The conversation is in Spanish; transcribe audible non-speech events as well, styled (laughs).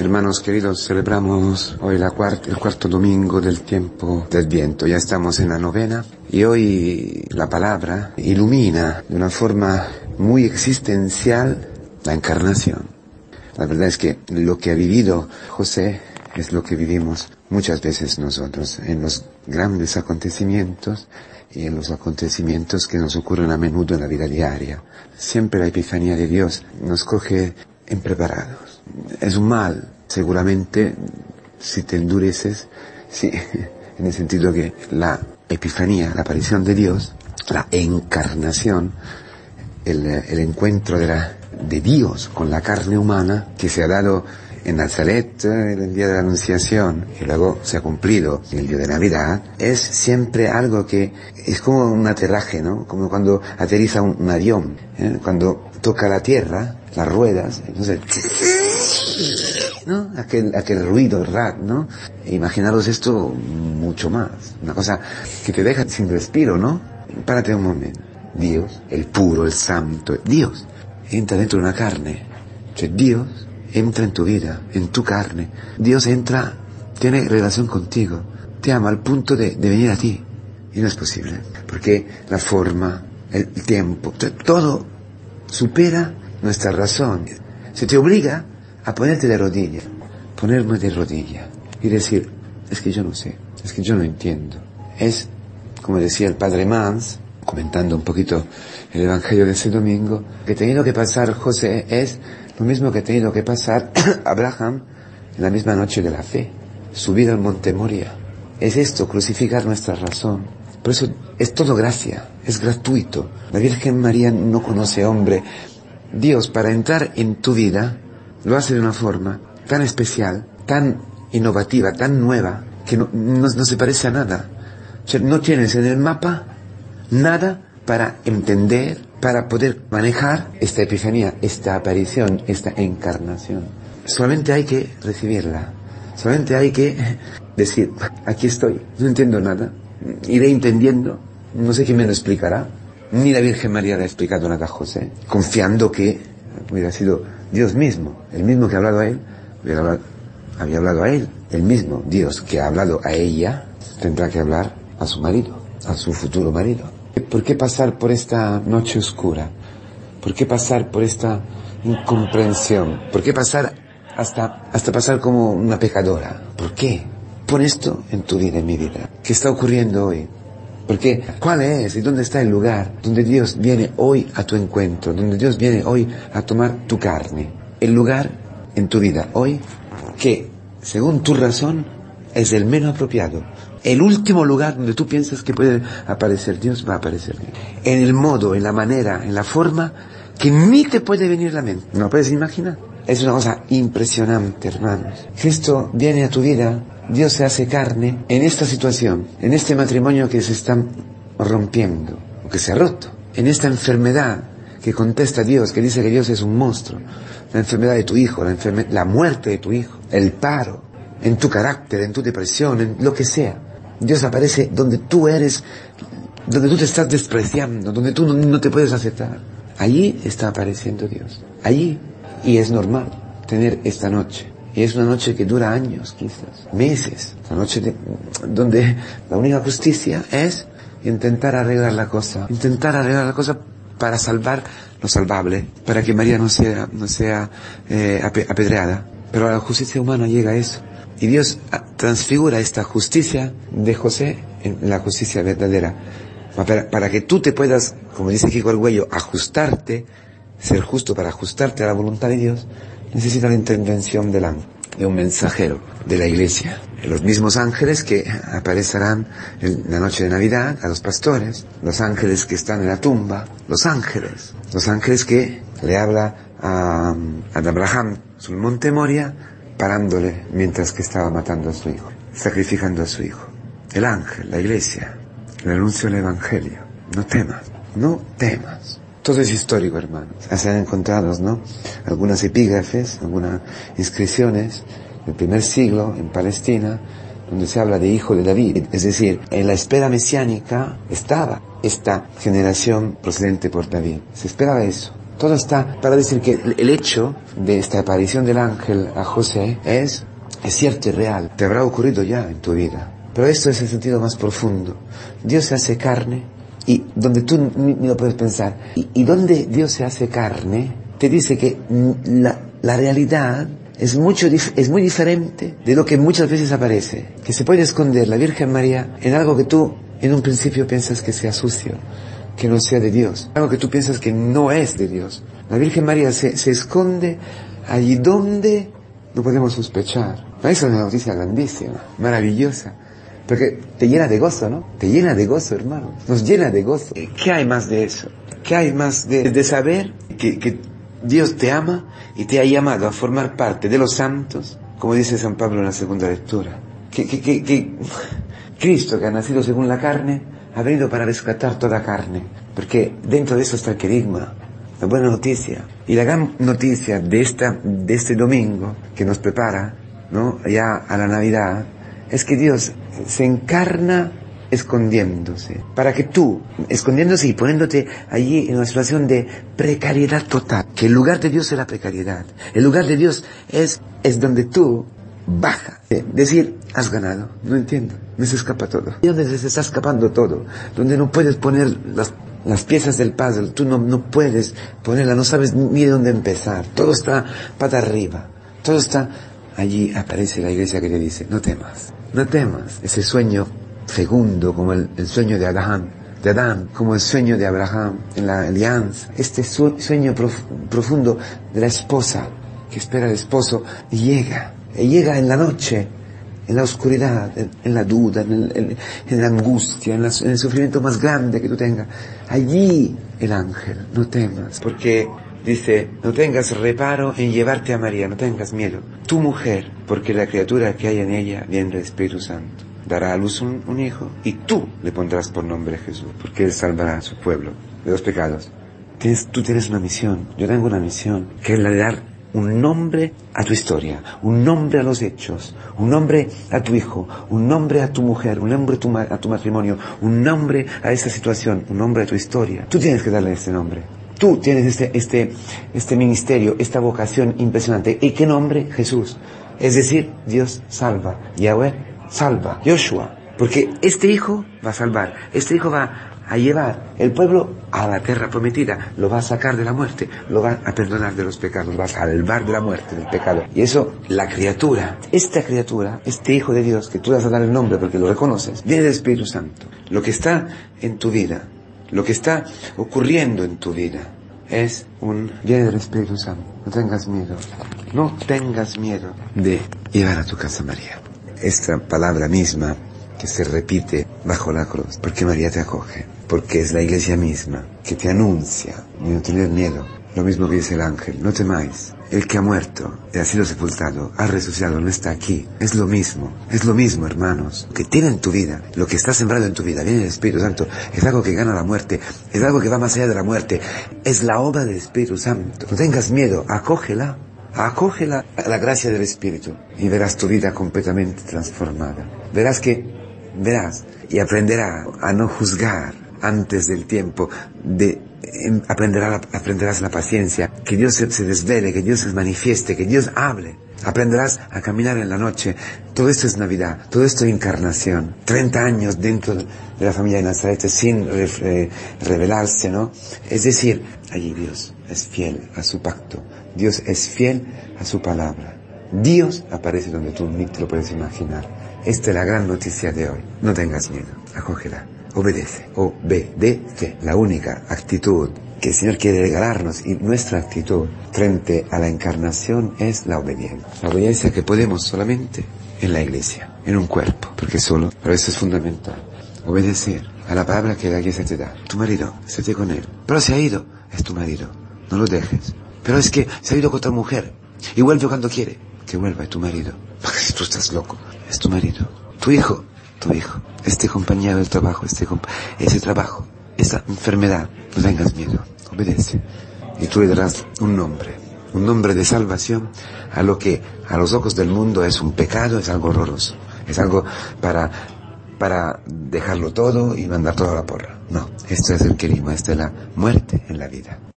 Hermanos queridos, celebramos hoy la el cuarto domingo del tiempo del viento. Ya estamos en la novena y hoy la palabra ilumina de una forma muy existencial la encarnación. La verdad es que lo que ha vivido José es lo que vivimos muchas veces nosotros en los grandes acontecimientos y en los acontecimientos que nos ocurren a menudo en la vida diaria. Siempre la epifanía de Dios nos coge impreparados. Es un mal, seguramente, si te endureces, sí, (laughs) en el sentido que la epifanía, la aparición de Dios, la encarnación, el, el encuentro de, la, de Dios con la carne humana que se ha dado en Nazaret el día de la Anunciación y luego se ha cumplido el día de Navidad, es siempre algo que es como un aterraje, ¿no? Como cuando aterriza un, un avión, ¿eh? cuando toca la tierra, las ruedas, entonces, ¿no? Aquel, aquel ruido, rat, ¿no? E imaginaros esto mucho más, una cosa que te deja sin respiro, ¿no? Párate un momento. Dios, el puro, el santo, Dios, entra dentro de una carne. Cioè Dios entra en tu vida, en tu carne. Dios entra, tiene relación contigo, te ama al punto de, de venir a ti. Y no es posible, porque la forma, el tiempo, todo supera nuestra razón. Se te obliga a ponerte de rodillas, ponerme de rodillas y decir, es que yo no sé, es que yo no entiendo. Es, como decía el padre Mans, comentando un poquito el Evangelio de ese domingo, que tenido que pasar José es lo mismo que tenido que pasar (coughs) Abraham en la misma noche de la fe, subir al monte Moria. Es esto, crucificar nuestra razón. Por eso es todo gracia, es gratuito. La Virgen María no conoce hombre. Dios, para entrar en tu vida, lo hace de una forma tan especial, tan innovativa, tan nueva, que no, se parece a nada. No tienes en el mapa nada para entender, para poder manejar esta epifanía, esta aparición, esta encarnación. Solamente hay que recibirla. Solamente hay que decir, aquí estoy, no entiendo nada, iré entendiendo, no sé quién me lo explicará, ni la Virgen María le ha explicado nada a José, confiando que hubiera sido Dios mismo, el mismo que ha hablado a él, hablado, había hablado a él, el mismo Dios que ha hablado a ella, tendrá que hablar a su marido, a su futuro marido. ¿Por qué pasar por esta noche oscura? ¿Por qué pasar por esta incomprensión? ¿Por qué pasar hasta, hasta pasar como una pecadora? ¿Por qué? Pon esto en tu vida, en mi vida. ¿Qué está ocurriendo hoy? Porque, ¿cuál es y dónde está el lugar donde Dios viene hoy a tu encuentro? Donde Dios viene hoy a tomar tu carne. El lugar en tu vida hoy que, según tu razón, es el menos apropiado. El último lugar donde tú piensas que puede aparecer Dios va a aparecer. En el modo, en la manera, en la forma que ni te puede venir a la mente. ¿No puedes imaginar? Es una cosa impresionante, hermanos. Cristo viene a tu vida, Dios se hace carne en esta situación, en este matrimonio que se está rompiendo, o que se ha roto, en esta enfermedad que contesta Dios, que dice que Dios es un monstruo, la enfermedad de tu hijo, la, muerte de tu hijo, el paro, en tu carácter, en tu depresión, en lo que sea. Dios aparece donde tú eres, donde tú te estás despreciando, donde tú no, te puedes aceptar. Allí está apareciendo Dios. Allí. Y es normal tener esta noche. Y es una noche que dura años, quizás, meses. Una noche de, donde la única justicia es intentar arreglar la cosa. Intentar arreglar la cosa para salvar lo salvable. Para que María no sea, no sea eh, apedreada. Pero la justicia humana llega a eso. Y Dios transfigura esta justicia de José en la justicia verdadera. Para, para, que tú te puedas, como dice Kiko Arguello, ajustarte, ser justo para ajustarte a la voluntad de Dios, necesita la intervención de, la, de un mensajero de la iglesia. Los mismos ángeles que aparecerán en la noche de Navidad a los pastores, los ángeles que están en la tumba, los ángeles, los ángeles que le habla a, a Abraham sobre el monte Moria, parándole mientras que estaba matando a su hijo, sacrificando a su hijo. El ángel, la iglesia, el anuncio del evangelio. No temas, no temas. Todo es histórico, hermanos. Se han encontrado, ¿no? Algunas epígrafes, algunas inscripciones del primer siglo en Palestina, donde se habla de hijo de David. Es decir, en la espera mesiánica estaba esta generación procedente por David. Se esperaba eso. Todo está para decir que el hecho de esta aparición del ángel a José es, cierto y real. Te habrá ocurrido ya en tu vida. Pero esto es el sentido más profundo. Dios se hace carne donde tú ni, puedes pensar. Y, y, donde Dios se hace carne, te dice que la, la realidad es, mucho, es muy diferente de lo que muchas veces aparece. Que se puede esconder la Virgen María en algo que tú en un principio piensas que sea sucio, que no sea de Dios. Algo que tú piensas que no es de Dios. La Virgen María se, se esconde allí donde no podemos sospechar. Esa es una noticia grandísima, maravillosa. Porque te llena de gozo, ¿no? Te llena de gozo, hermano. Nos llena de gozo. ¿Qué hay más de eso? ¿Qué hay más de, de saber que, Dios te ama y te ha llamado a formar parte de los santos, como dice San Pablo en la segunda lectura? Que, (laughs) Cristo, que ha nacido según la carne, ha venido para rescatar toda carne. Porque dentro de eso está el querigma, la buena noticia. Y la gran noticia de, de este domingo que nos prepara, ¿no? Ya a la Navidad, es que Dios se encarna escondiéndose, para que tú, escondiéndose y poniéndote allí en una situación de precariedad total, que el lugar de Dios es la precariedad, el lugar de Dios es, es donde tú baja, decir, has ganado, no entiendo, me se escapa todo, y donde se está escapando todo, donde no puedes poner las las piezas del puzzle, tú no, no puedes ponerla, no sabes ni de dónde empezar, todo está pata arriba, todo está, allí aparece la iglesia que te dice, no temas, no temas, ese sueño fecundo como el, sueño de Adán, de Adán, como el sueño de Abraham en la alianza, este sueño prof, profundo de la esposa que espera al esposo y llega, y llega en la noche, en la oscuridad, en, la duda, en, la angustia, en el sufrimiento más grande que tú tengas. Allí el ángel, no temas, porque dice, no tengas reparo en llevarte a María, no tengas miedo. Tu mujer, porque la criatura que hay en ella viene del Espíritu Santo. Dará a luz un, hijo y tú le pondrás por nombre Jesús, porque él salvará a su pueblo de los pecados. Tienes, tú tienes una misión, yo tengo una misión, que es la de dar un nombre a tu historia, un nombre a los hechos, un nombre a tu hijo, un nombre a tu mujer, un nombre a tu, a tu matrimonio, un nombre a esa situación, un nombre a tu historia. Tú tienes que darle este nombre. Tú tienes este, este, este ministerio, esta vocación impresionante. ¿Y qué nombre? Jesús. Es decir, Dios salva. Yahweh salva. Joshua. Porque este hijo va a salvar. Este hijo va a llevar el pueblo a la tierra prometida, lo va a sacar de la muerte, lo va a perdonar de los pecados, lo va a salvar de la muerte, del pecado. Y eso, la criatura, esta criatura, este Hijo de Dios, que tú vas a dar el nombre porque lo reconoces, viene del Espíritu Santo. Lo que está en tu vida, lo que está ocurriendo en tu vida, es un viene del Espíritu Santo. No tengas miedo, no tengas miedo de llevar a tu casa María. Esta palabra misma que se repite bajo la cruz, porque María te acoge, porque es la iglesia misma que te anuncia y no tener miedo. Lo mismo que dice el ángel, no temáis. El que ha muerto y ha sido sepultado, ha resucitado, no está aquí. Es lo mismo, es lo mismo, hermanos. Lo que tiene en tu vida, lo que está sembrado en tu vida, viene del Espíritu Santo, es algo que gana la muerte, es algo que va más allá de la muerte, es la obra del Espíritu Santo. No tengas miedo, acógela, acógela a la gracia del Espíritu y verás tu vida completamente transformada. Verás que verás y aprenderá a no juzgar antes del tiempo, de, aprenderá, aprenderás la paciencia, que Dios se, desvele, que Dios se manifieste, que Dios hable. Aprenderás a caminar en la noche. Todo esto es Navidad, todo esto es encarnación. 30 años dentro de la familia de Nazaret sin eh, revelarse, ¿no? Es decir, allí Dios es fiel a su pacto. Dios es fiel a su palabra. Dios aparece donde tú ni te lo puedes imaginar. Esta es la gran noticia de hoy. No tengas miedo, acógela, obedece, obedece. La única actitud que el Señor quiere regalarnos y nuestra actitud frente a la encarnación es la obediencia. La obediencia que podemos solamente en la iglesia, en un cuerpo, porque solo, pero eso es fundamental. Obedecer a la palabra que la iglesia te da. Tu marido, esté con él. Pero se ha ido, es tu marido, no lo dejes. Pero es que se ha ido con otra mujer y vuelve cuando quiere. Que vuelva, es tu marido. Porque (laughs) tú estás loco, es tu marido. Tu hijo, tu hijo. Este compañero del trabajo, este ese trabajo, esa enfermedad. No tengas miedo, obedece. Y tú le darás un nombre, un nombre de salvación a lo que a los ojos del mundo es un pecado, es algo horroroso. Es algo para, para dejarlo todo y mandar todo a la porra. No, esto es el querimo, esta es la muerte en la vida.